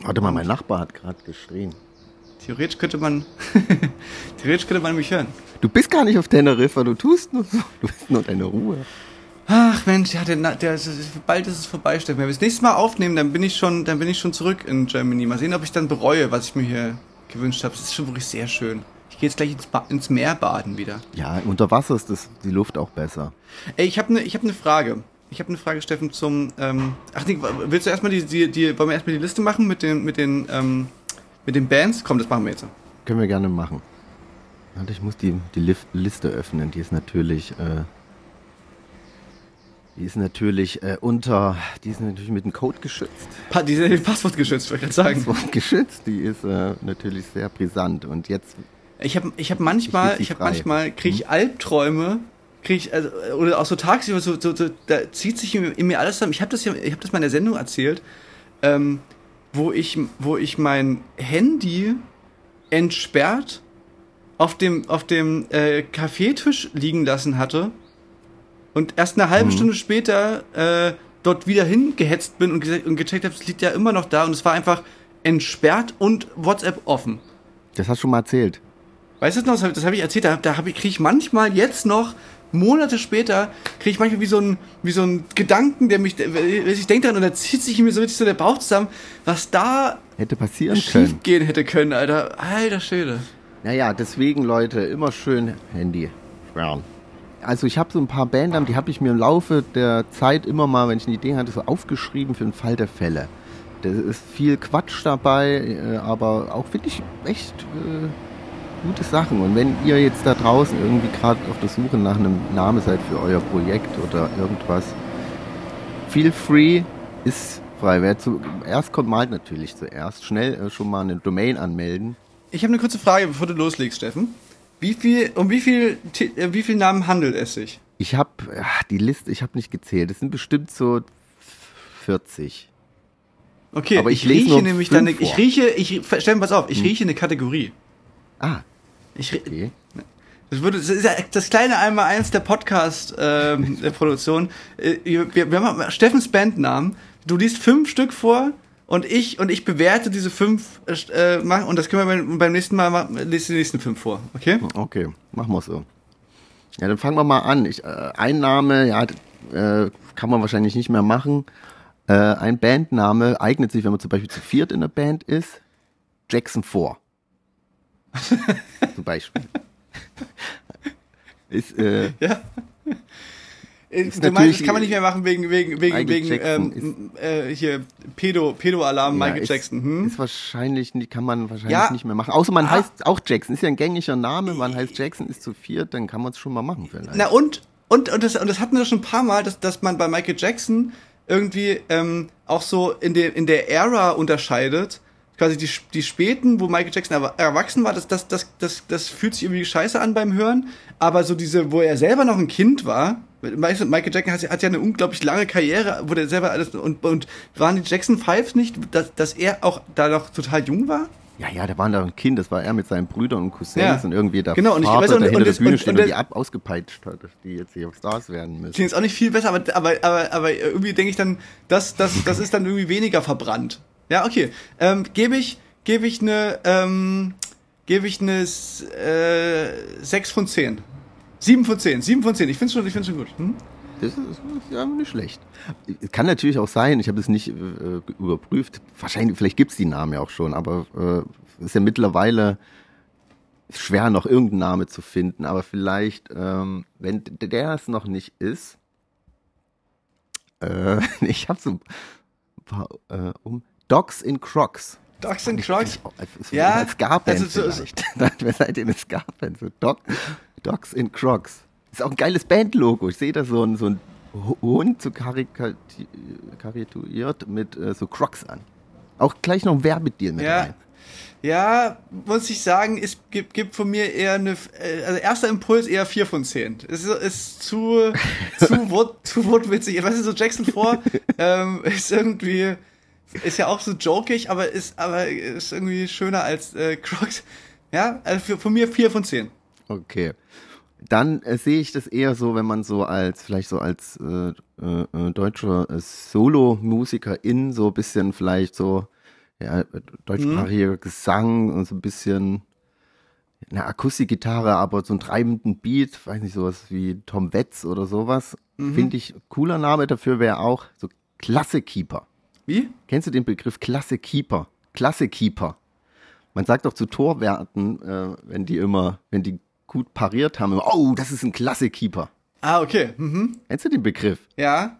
Warte mal, mein Nachbar hat gerade geschrien. Theoretisch könnte man, theoretisch könnte man mich hören. Du bist gar nicht auf Teneriffa, du tust nur so. Du bist nur deine Ruhe. Ach Mensch, ja, der, Na- der, bald ist es vorbei, Steffen. Wenn wir das nächste Mal aufnehmen, dann bin ich schon, dann bin ich schon zurück in Germany. Mal sehen, ob ich dann bereue, was ich mir hier gewünscht habe. Es ist schon wirklich sehr schön. Ich gehe jetzt gleich ins, ba ins Meer baden wieder. Ja, unter Wasser ist das, die Luft auch besser. Ey, ich habe eine hab ne Frage. Ich habe eine Frage, Steffen, zum. Ähm, ach nee, willst du erstmal die, die, die. Wollen wir erstmal die Liste machen mit den, mit den, ähm, mit den Bands? Komm, das machen wir jetzt. Können wir gerne machen. Warte, ich muss die, die Liste öffnen. Die ist natürlich, äh, die ist natürlich äh, unter, die ist natürlich mit dem Code geschützt. Pa die sind Passwort geschützt, wollte ich gerade sagen. Passwort geschützt. Die ist äh, natürlich sehr brisant. Und jetzt, Ich habe ich hab manchmal, Ich ich habe frei. manchmal, kriege ich Albträume, kriege ich, also, oder auch so tagsüber, so, so, so, da zieht sich in, in mir alles zusammen. Ich habe das ja, ich habe das mal in der Sendung erzählt, ähm, wo ich, wo ich mein Handy entsperrt auf dem, auf dem äh, Kaffeetisch liegen lassen hatte und erst eine halbe Stunde später äh, dort wieder hingehetzt bin und, und gecheckt habe, es liegt ja immer noch da und es war einfach entsperrt und WhatsApp offen. das hast du schon mal erzählt. Weißt du das noch, das habe hab ich erzählt, da, da kriege ich manchmal jetzt noch, Monate später, kriege ich manchmal wie so ein, wie so ein Gedanken, der mich, ich denke daran und da zieht sich mir so richtig so der Bauch zusammen, was da Hätte passieren schief können. gehen hätte können, Alter. Alter Schwede. Naja, deswegen, Leute, immer schön Handy sperren. Also ich habe so ein paar Bandnamen, die habe ich mir im Laufe der Zeit immer mal, wenn ich eine Idee hatte, so aufgeschrieben für den Fall der Fälle. Da ist viel Quatsch dabei, äh, aber auch wirklich echt äh, gute Sachen. Und wenn ihr jetzt da draußen irgendwie gerade auf der Suche nach einem Namen seid für euer Projekt oder irgendwas, feel free ist frei. Wer zuerst kommt, malt natürlich zuerst. Schnell äh, schon mal eine Domain anmelden. Ich habe eine kurze Frage, bevor du loslegst, Steffen. Wie viel, um wie viel, äh, wie viel Namen handelt es sich? Ich habe die Liste, ich habe nicht gezählt. Es sind bestimmt so 40. Okay, Aber ich, ich rieche nämlich dann, eine- ich rieche, ich, Steffen, pass auf, ich rieche eine Kategorie. Ah, Ich, okay. Das, würde, das ist ja das kleine Einmal-Eins der Podcast-Produktion. Äh, wir, wir haben Steffens Bandnamen. Du liest fünf Stück vor und ich und ich bewerte diese fünf äh, und das können wir beim, beim nächsten Mal machen. Lies die nächsten fünf vor, okay? Okay, machen wir so. Ja, dann fangen wir mal an. Ich, äh, ein Name, ja, äh, kann man wahrscheinlich nicht mehr machen. Äh, ein Bandname eignet sich, wenn man zum Beispiel zu viert in der Band ist. Jackson 4. zum Beispiel. ist, äh, Ja. Äh, Ist Du meinst, das kann man nicht mehr machen wegen wegen wegen Michael wegen Jackson ähm, äh, hier Pedo Pedo ja, Michael ist, Jackson. Hm? Ist wahrscheinlich, kann man wahrscheinlich Ja. nicht mehr machen. Außer man Ah. heißt auch Jackson. Ist ja ein gängiger Name. Man heißt Jackson, ist zu viert, dann kann man es schon mal machen vielleicht. Na und und und das und das hatten wir schon ein paar Mal, dass dass man bei Michael Jackson irgendwie ähm, auch so in der in der Ära unterscheidet. Quasi die, die späten, wo Michael Jackson erwa- erwachsen war, das, das, das, das, das fühlt sich irgendwie scheiße an beim Hören. Aber so diese, wo er selber noch ein Kind war, Michael Jackson hat, hat ja eine unglaublich lange Karriere, wo der selber alles, und, und waren die Jackson Fives nicht, dass, dass er auch da noch total jung war? Ja, ja, da waren da ein Kind, das war er mit seinen Brüdern und Cousins Ja. und irgendwie der Genau, und ich- Vater, weißt du, und- der hinter und der das- Bühne und- steht und, und die ab ausgepeitscht hat, dass die jetzt hier Stars werden müssen. Klingt jetzt auch nicht viel besser, aber, aber, aber, aber irgendwie denke ich dann, das, das, das ist dann irgendwie weniger verbrannt. Ja, okay. Ähm, gebe ich, gebe ich eine, ähm, gebe ich eine äh, 6 von 10. 7 von 10, 7 von 10. Ich finde schon, ich find's schon gut. Hm? Das ist, ja nicht schlecht. Es Kann natürlich auch sein, ich habe es nicht äh, überprüft. Wahrscheinlich, vielleicht gibt es die Namen ja auch schon, aber äh, ist ja mittlerweile schwer, noch irgendeinen Namen zu finden. Aber vielleicht, ähm, wenn der es noch nicht ist, äh, ich habe so ein paar äh, um Dogs in Crocs. Dogs and Crocs. Ja, als Ska-Band also so- vielleicht. Wer seid ihr eine Ska-Band? So Dog, Dogs in Crocs. Ist auch ein geiles Bandlogo. Ich sehe da so ein, so ein Hund so karikaturiert mit äh, so Crocs an. Auch gleich noch ein Werbedeal mit Ja. rein. Ja, muss ich sagen, es gibt, gibt von mir eher eine, äh, also erster Impuls eher 4 von 10. Es ist, ist zu, zu, wort, zu wortwitzig. Weißt du, so Jackson 4 ähm, ist irgendwie, ist ja auch so jokig, aber ist, aber ist irgendwie schöner als äh, Crocs. Ja, also für, von mir 4 von 10. Okay. Dann äh, sehe ich das eher so, wenn man so als, vielleicht so als äh, äh, äh, deutscher äh, Solo-Musiker in so ein bisschen vielleicht so, ja, deutschsprachiger Gesang und so ein bisschen eine Akustikgitarre, aber so einen treibenden Beat, weiß nicht, sowas wie Tom Wetz oder sowas. Finde ich, cooler Name dafür wäre auch so Klasse Keeper. Wie? Kennst du den Begriff Klasse Keeper? Klasse Keeper. Man sagt doch zu Torwerten, äh, wenn die immer, wenn die gut pariert haben, immer, oh, das ist ein Klasse Keeper. Ah, okay. Mhm. Kennst du den Begriff? Ja.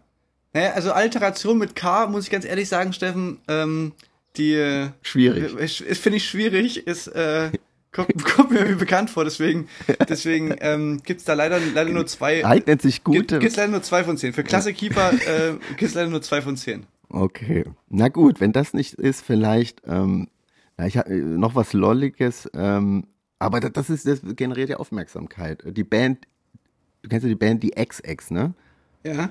Naja, also Alteration mit K, muss ich ganz ehrlich sagen, Steffen, ähm, die äh, Schwierig. finde ich schwierig, ist äh, kommt, kommt mir irgendwie bekannt vor, deswegen deswegen ähm, gibt's da leider leider nur zwei Eignet sich gibt, gute. gibt's leider nur zwei von zehn. Für Klasse Keeper äh, gibt's leider nur zwei von zehn. Okay. Na gut, wenn das nicht ist, vielleicht, ähm, na, ich habe noch was Lolliges, ähm, aber das, ist, das generiert ja Aufmerksamkeit. Die Band, du kennst ja die Band, die XX, ne? Ja.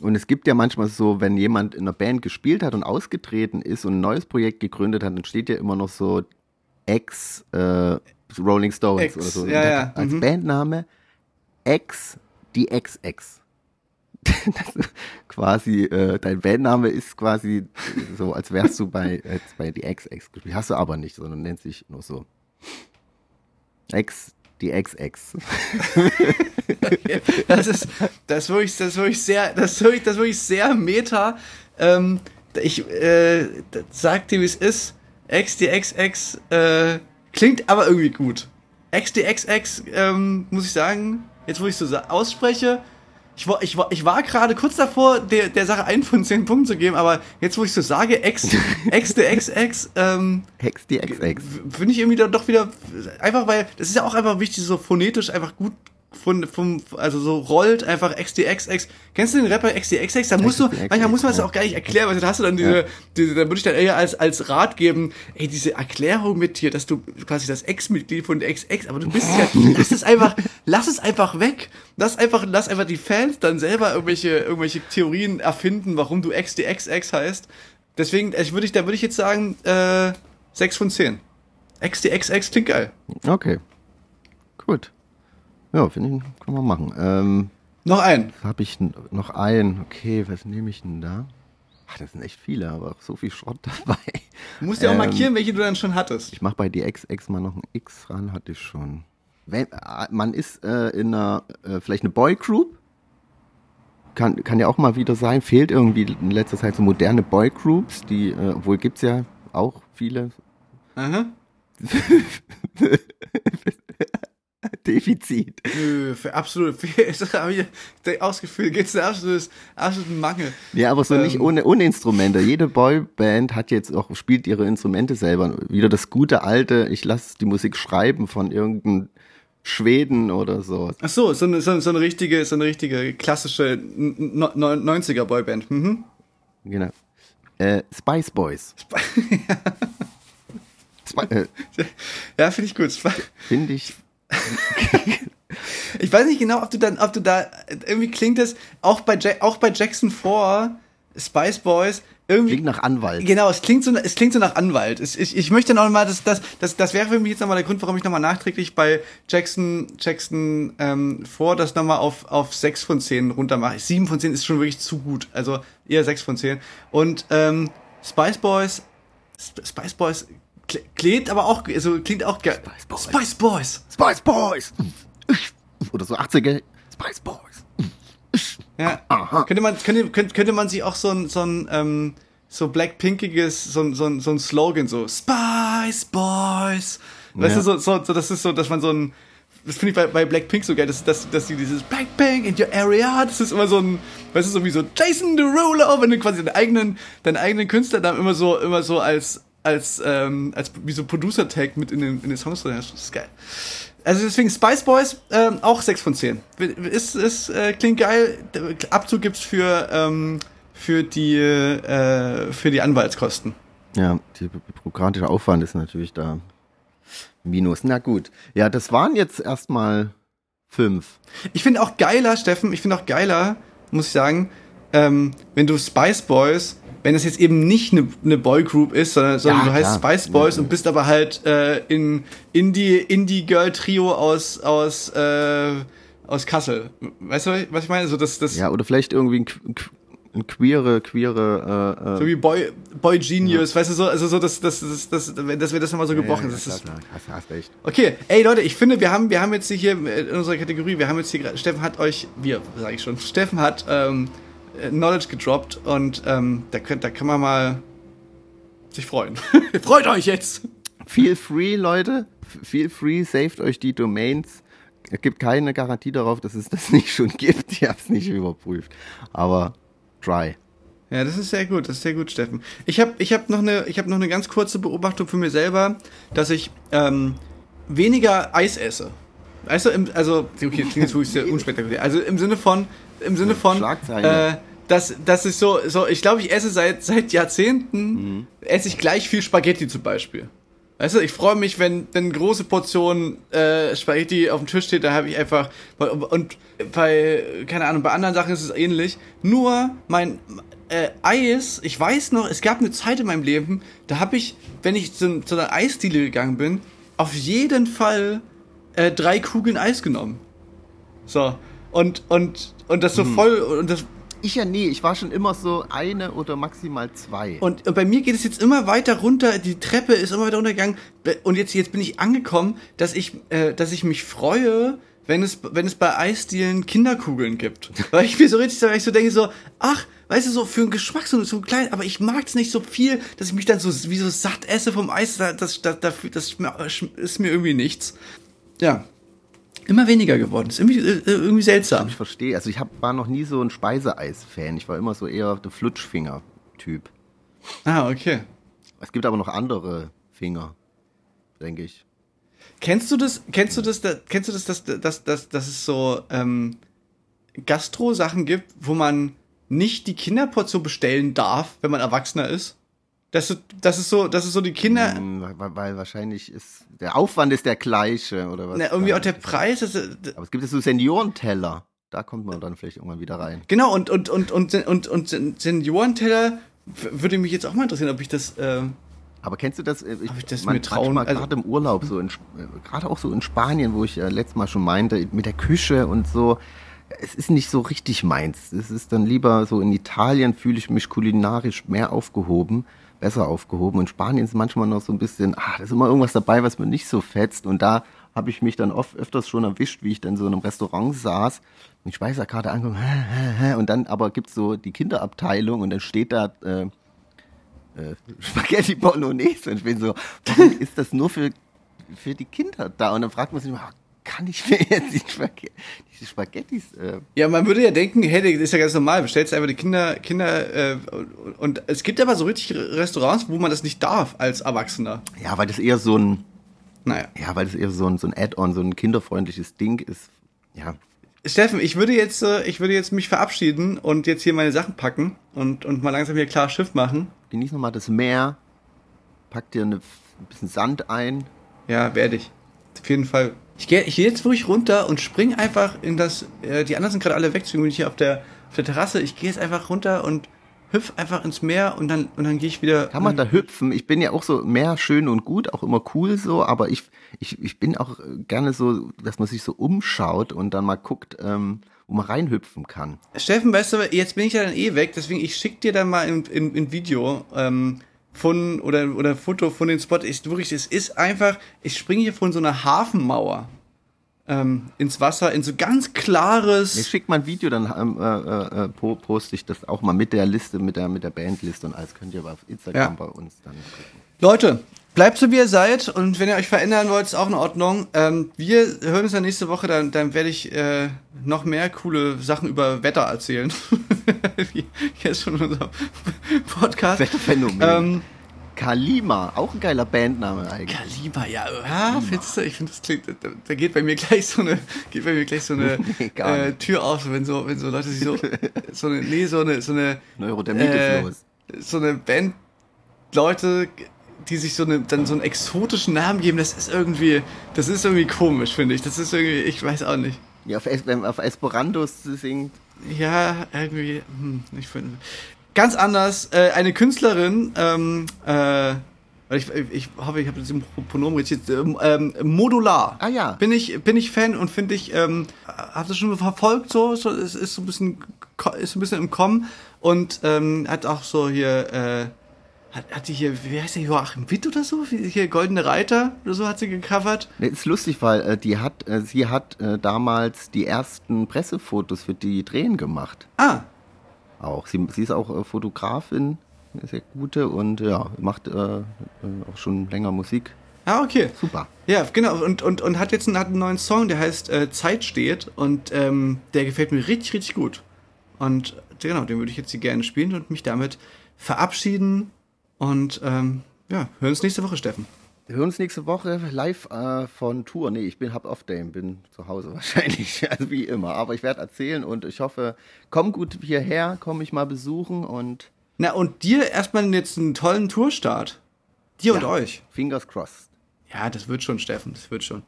Und es gibt ja manchmal so, wenn jemand in einer Band gespielt hat und ausgetreten ist und ein neues Projekt gegründet hat, dann steht ja immer noch so Ex äh, Rolling Stones Ex, oder so. Ja, ja, Als mhm. Bandname Ex, die XX. Quasi, äh, dein Bandname ist quasi so, als wärst du bei, jetzt bei die XX gespielt. Hast du aber nicht, sondern nennt sich nur so. Ex, die XX. Das ist, das wirklich, das wirklich sehr, das wirklich, das wirklich sehr meta. Ähm, ich äh, sag dir, wie es ist. XDXX äh, klingt aber irgendwie gut. XDXX, ähm, muss ich sagen, jetzt wo ich so ausspreche, ich war, ich war, ich war gerade kurz davor, der, der Sache einen von zehn Punkten zu geben, aber jetzt wo ich so sage, X, XDXX, ähm, Hex, die XX. finde ich irgendwie dann doch wieder einfach, weil das ist ja auch einfach wichtig, so phonetisch einfach gut von, vom, also so rollt einfach XDXX. Kennst du den Rapper XDXX? Da musst du, manchmal muss man es auch gar nicht erklären, weil dann hast du dann diese, diese da würde ich dann eher als, als Rat geben, ey, diese Erklärung mit dir, dass du quasi das Ex-Mitglied von XX, aber du bist ja, lass es einfach, lass es einfach weg. Lass einfach, lass einfach die Fans dann selber irgendwelche, irgendwelche Theorien erfinden, warum du XDXX heißt. Deswegen, ich würde ich, da würde ich jetzt sagen, äh, 6 von 10. XDXX klingt geil. Okay. Gut. Ja, finde ich, kann man machen. Ähm, Noch ein. habe ich noch einen. Okay, was nehme ich denn da? Ach, das sind echt viele, aber auch so viel Schrott dabei. Du musst ja auch Ähm, markieren, welche du dann schon hattest. Ich mache bei die XX mal noch ein X ran, hatte ich schon. Wenn, äh, man ist äh, in einer, äh, vielleicht eine Boygroup. Kann, kann ja auch mal wieder sein. Fehlt irgendwie in letzter Zeit so moderne Boygroups, die, äh, obwohl gibt's ja auch viele. Aha. Defizit. Nö, für absolut, habe ich ausgeführt, geht's ein absolutes, absoluten Mangel. Ja, aber so Ähm. nicht ohne, ohne Instrumente. Jede Boyband hat jetzt auch, spielt ihre Instrumente selber. Wieder das gute alte, ich lasse die Musik schreiben von irgendeinem Schweden oder so. Ach so, so eine, so, eine- so eine richtige, so eine richtige klassische no, no, 90er Boyband. Mhm. Genau. Äh, Spice Boys. Spi äh, Ja, finde ich gut. Finde ich. Ich weiß nicht genau, ob du dann, ob du da, irgendwie klingt es, auch bei, ja auch bei Jackson 4, Spice Boys, irgendwie, Klingt nach Anwalt. Genau, es klingt so, es klingt so nach Anwalt. Es, ich, ich möchte noch mal, das, das, das, das wäre für mich jetzt nochmal der Grund, warum ich nochmal nachträglich bei Jackson, Jackson ähm, vor das nochmal auf, auf 6 von 10 runter mache. 7 von 10 ist schon wirklich zu gut. Also eher 6 von 10. Und ähm, Spice Boys, Sp Spice Boys klingt aber auch, also klingt auch geil. Spice Boys. Spice Boys. Spice Boys. Oder so 80er. Spice Boys. Ja. Könnte man, könnte, könnte, könnte man sich auch so ein, so ein, ähm, so Blackpinkiges, so ein, so ein, so ein Slogan, so Spice Boys. Weißt Ja. du, so, so, so, das ist so, dass man so ein, das finde ich bei, bei Blackpink so geil, dass, dass, dass die dieses Blackpink in your area, das ist immer so ein, weißt du, so wie so Jason Derulo, wenn du quasi deinen eigenen, deinen eigenen Künstler dann immer so, immer so als, als, ähm, als, wie so Producer-Tag mit in den, in den Songs drin. Das ist geil. Also deswegen Spice Boys ähm, auch 6 von 10. Ist, ist, äh, klingt geil. Abzug gibt's für, ähm, für, die, äh, für die Anwaltskosten. Ja, der bürokratische Aufwand ist natürlich da Minus. Na gut. Ja, das waren jetzt erstmal fünf. Ich finde auch geiler, Steffen, ich finde auch geiler, muss ich sagen, ähm, wenn du Spice Boys, wenn das jetzt eben nicht eine, eine Boygroup ist, sondern, sondern Ja, du heißt klar. Spice Boys Ja. und bist aber halt äh, in Indie Indie Girl Trio aus aus äh, aus Kassel. Weißt du, was ich meine? So das das Ja, oder vielleicht irgendwie ein, ein queere, queere, äh, äh, so wie Boy Boy Genius, weißt du so, also so das das das das, das, wird das nochmal so gebrochen. ja, ja, ist klar, klar, hast, hast recht. Okay, ey Leute, ich finde, wir haben, wir haben jetzt hier in unserer Kategorie, wir haben jetzt hier gerade, Steffen hat euch, wir, sage ich schon, Steffen hat ähm, äh, Knowledge gedroppt und ähm, da, könnt, da kann man mal sich freuen. Freut euch jetzt! Feel free, Leute. Feel free, saved euch die Domains. Es gibt keine Garantie darauf, dass es das nicht schon gibt. Ich habe es nicht überprüft. Aber try. Ja, das ist sehr gut, das ist sehr gut, Steffen. Ich habe ich hab noch, eine, ich hab noch eine ganz kurze Beobachtung für mir selber, dass ich ähm, weniger Eis esse. Weißt du, im, also, okay, das klingt jetzt wirklich sehr unspektakulär. Also im Sinne von, im Sinne von, äh, dass, dass ich so, so, ich glaube, ich esse seit, seit Jahrzehnten, esse ich gleich viel Spaghetti zum Beispiel. Weißt du, ich freue mich, wenn, wenn große Portionen äh, Spaghetti auf dem Tisch steht, da habe ich einfach, und bei, keine Ahnung, bei anderen Sachen ist es ähnlich. Nur mein äh, Eis, ich weiß noch, es gab eine Zeit in meinem Leben, da habe ich, wenn ich zu, zu einer Eisdiele gegangen bin, auf jeden Fall äh, drei Kugeln Eis genommen. So. Und, und, und das so voll, und das, Ich ja nie. Ich war schon immer so eine oder maximal zwei. Und, und bei mir geht es jetzt immer weiter runter, die Treppe ist immer weiter runtergegangen und jetzt, jetzt bin ich angekommen, dass ich, äh, dass ich mich freue, wenn es, wenn es bei Eisdielen Kinderkugeln gibt. Weil ich mir so richtig, weil ich so denke so, ach, weißt du, so für einen Geschmack so, so klein, aber ich mag es nicht so viel, dass ich mich dann so wie so satt esse vom Eis, das, das, das, das, schme- ist mir irgendwie nichts. Ja. Immer weniger geworden. Ist irgendwie, äh, irgendwie seltsam. Ich verstehe. Also ich hab, war noch nie so ein Speiseeis-Fan. Ich war immer so eher der Flutschfinger-Typ. Ah, okay. Es gibt aber noch andere Finger, denke ich. Kennst du das, kennst du das, da, kennst du das, dass, dass, dass, dass es so ähm, Gastro-Sachen gibt, wo man nicht die Kinderportion bestellen darf, wenn man Erwachsener ist? Das ist, das ist so, das ist so die Kinder, Hm, Weil, weil wahrscheinlich ist der Aufwand ist der gleiche oder was? na, irgendwie auch der Preis, ist- Aber es gibt ja so Seniorenteller. Da kommt man dann vielleicht irgendwann wieder rein. genau, und, und, und, und, und, und, Seniorenteller würde mich jetzt auch mal interessieren, ob ich das, äh, Aber kennst du das? äh, Ich, ich das man- mir trauen- manchmal also- gerade im Urlaub, so äh, gerade auch so in Spanien, wo ich äh, letztes Mal schon meinte, mit der Küche und so. Es ist nicht so richtig meins. Es ist dann lieber so in Italien fühle ich mich kulinarisch mehr aufgehoben, besser aufgehoben. In Spanien ist manchmal noch so ein bisschen, ah, da ist immer irgendwas dabei, was mir nicht so fetzt. Und da habe ich mich dann oft öfters schon erwischt, wie ich dann so in einem Restaurant saß und die Speisekarte hä, und dann aber gibt's so die Kinderabteilung und dann steht da äh, äh, Spaghetti Bolognese und ich bin so, ist das nur für, für die Kinder da? Und dann fragt man sich immer, kann ich mir jetzt die, Spaghe die Spaghettis äh, Ja, man würde ja denken, hey, das ist ja ganz normal, bestellst einfach die Kinder, Kinder, äh, und, und es gibt aber so richtig Restaurants, wo man das nicht darf als Erwachsener. Ja, weil das eher so ein, Naja. ja, weil das eher so ein, so ein Add-on, so ein kinderfreundliches Ding ist. Ja, Steffen, ich würde jetzt, äh, ich würde jetzt mich verabschieden und jetzt hier meine Sachen packen und, und mal langsam hier klar Schiff machen. genieß nochmal das Meer, pack dir eine, ein bisschen Sand ein. Ja, werde ich. Auf jeden Fall. Ich gehe ich geh jetzt wirklich runter und spring einfach in das, äh, die anderen sind gerade alle weg, deswegen bin ich hier auf der, auf der Terrasse. Ich gehe jetzt einfach runter und hüpf einfach ins Meer und dann, und dann gehe ich wieder. Kann man da hüpfen? Ich bin ja auch so mehr schön und gut, auch immer cool so, aber ich, ich, ich bin auch gerne so, dass man sich so umschaut und dann mal guckt, ähm, wo man reinhüpfen kann. Steffen, weißt du, jetzt bin ich ja dann eh weg, deswegen ich schick dir dann mal in, in, in Video ähm, von oder oder Foto von den Spot. Ist wirklich, es ist einfach, ich springe hier von so einer Hafenmauer ähm, ins Wasser in so ganz klares. Mir schickt mal ein Video, dann ähm, äh, äh, po- poste ich das auch mal mit der Liste, mit der, mit der Bandliste und alles könnt ihr aber auf Instagram Ja. bei uns dann gucken. Leute, bleibt so wie ihr seid und wenn ihr euch verändern wollt, ist auch in Ordnung. Ähm, wir hören uns dann nächste Woche, dann, dann werde ich äh, noch mehr coole Sachen über Wetter erzählen. wie jetzt schon in unserem Podcast. Wetterphänomen. Ähm, Kalima, auch ein geiler Bandname eigentlich. Kaliber, ja, ja findest du? Ich finde, das klingt, da, da geht bei mir gleich so eine, geht bei mir gleich so eine Nee, äh. Tür auf, wenn so, wenn so Leute sich so, so eine, nee, so eine, so eine, Neurodermitis äh, los. so eine Band Leute, die sich so eine, dann so einen exotischen Namen geben, das ist irgendwie, das ist irgendwie komisch, finde ich. Das ist irgendwie, ich weiß auch nicht. Ja, auf, es auf Esperanto singt. Ja, irgendwie, hm, ich finde. Ganz anders, äh, eine Künstlerin, ähm, äh, ich, ich hoffe, ich habe das im Pronomen richtig, ähm, ähm, modular. Ah, ja. Bin ich, bin ich Fan und finde ich, ähm, habe das schon verfolgt, so, so es ist so ein bisschen, ist so ein bisschen im Kommen und ähm, hat auch so hier, äh, hat, hat die hier, wie heißt der, Joachim Witt oder so? Hier Goldene Reiter oder so hat sie gecovert. Nee, ist lustig, weil äh, die hat, äh, sie hat äh, damals die ersten Pressefotos für die Drehen gemacht. Ah, Auch. Sie, sie ist auch äh, Fotografin, eine sehr gute und ja, macht äh, äh, auch schon länger Musik. ah, okay. Super. Ja, genau. Und, und, und hat jetzt einen, hat einen neuen Song, der heißt Zeit steht. Und ähm, der gefällt mir richtig, richtig gut. Und genau, den würde ich jetzt hier gerne spielen und mich damit verabschieden. Und ähm, ja, hören uns nächste Woche, Steffen. Wir hören uns nächste Woche live äh, von Tour. Nee, ich bin hab off day, bin zu Hause wahrscheinlich, also wie immer. Aber ich werde erzählen und ich hoffe, komm gut hierher, komm mich mal besuchen und Na, und dir erstmal jetzt einen tollen Tourstart. Dir und Ja. euch. fingers crossed. Ja, das wird schon, Steffen, das wird schon.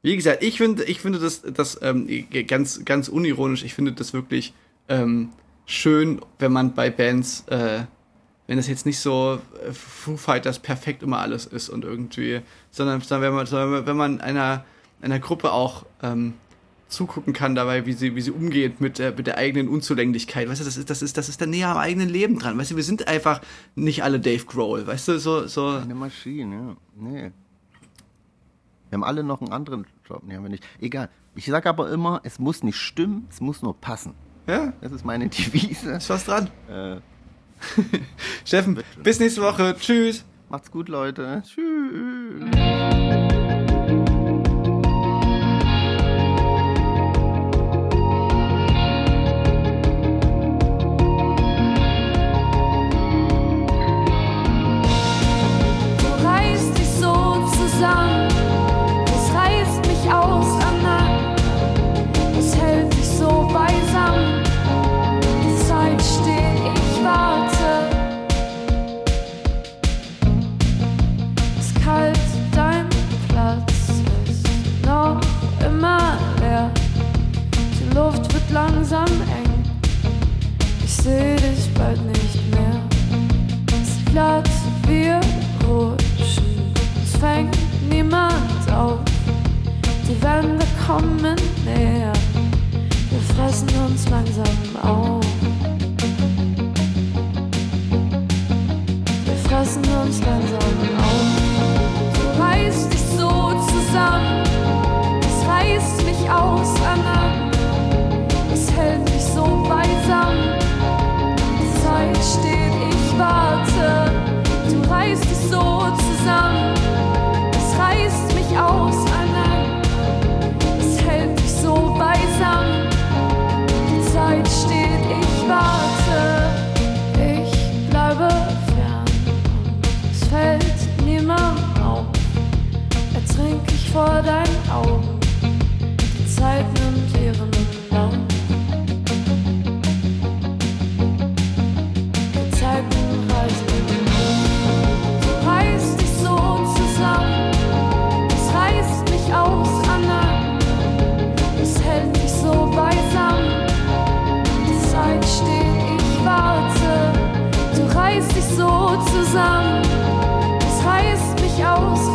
Wie gesagt, ich finde, ich finde das, das ähm, ganz, ganz unironisch, ich finde das wirklich ähm, schön, wenn man bei Bands, äh, wenn das jetzt nicht so äh, Foo Fighters perfekt immer alles ist und irgendwie, sondern, sondern wenn man, sondern wenn man einer, einer Gruppe auch ähm, zugucken kann dabei, wie sie, wie sie umgeht mit der, mit der eigenen Unzulänglichkeit. Weißt du, das ist, das ist, das ist dann näher am eigenen Leben dran. Weißt du, wir sind einfach nicht alle Dave Grohl. Weißt du, so, so. Eine Maschine, ja. Nee. Wir haben alle noch einen anderen Job. Nee, haben wir nicht. Egal. Ich sage aber immer, es muss nicht stimmen, es muss nur passen. Ja, Das ist meine Devise. ist was dran. Äh, Steffen, bis nächste Woche. Tschüss. macht's gut, Leute. Tschüss. Du zusammen, das reißt mich aus.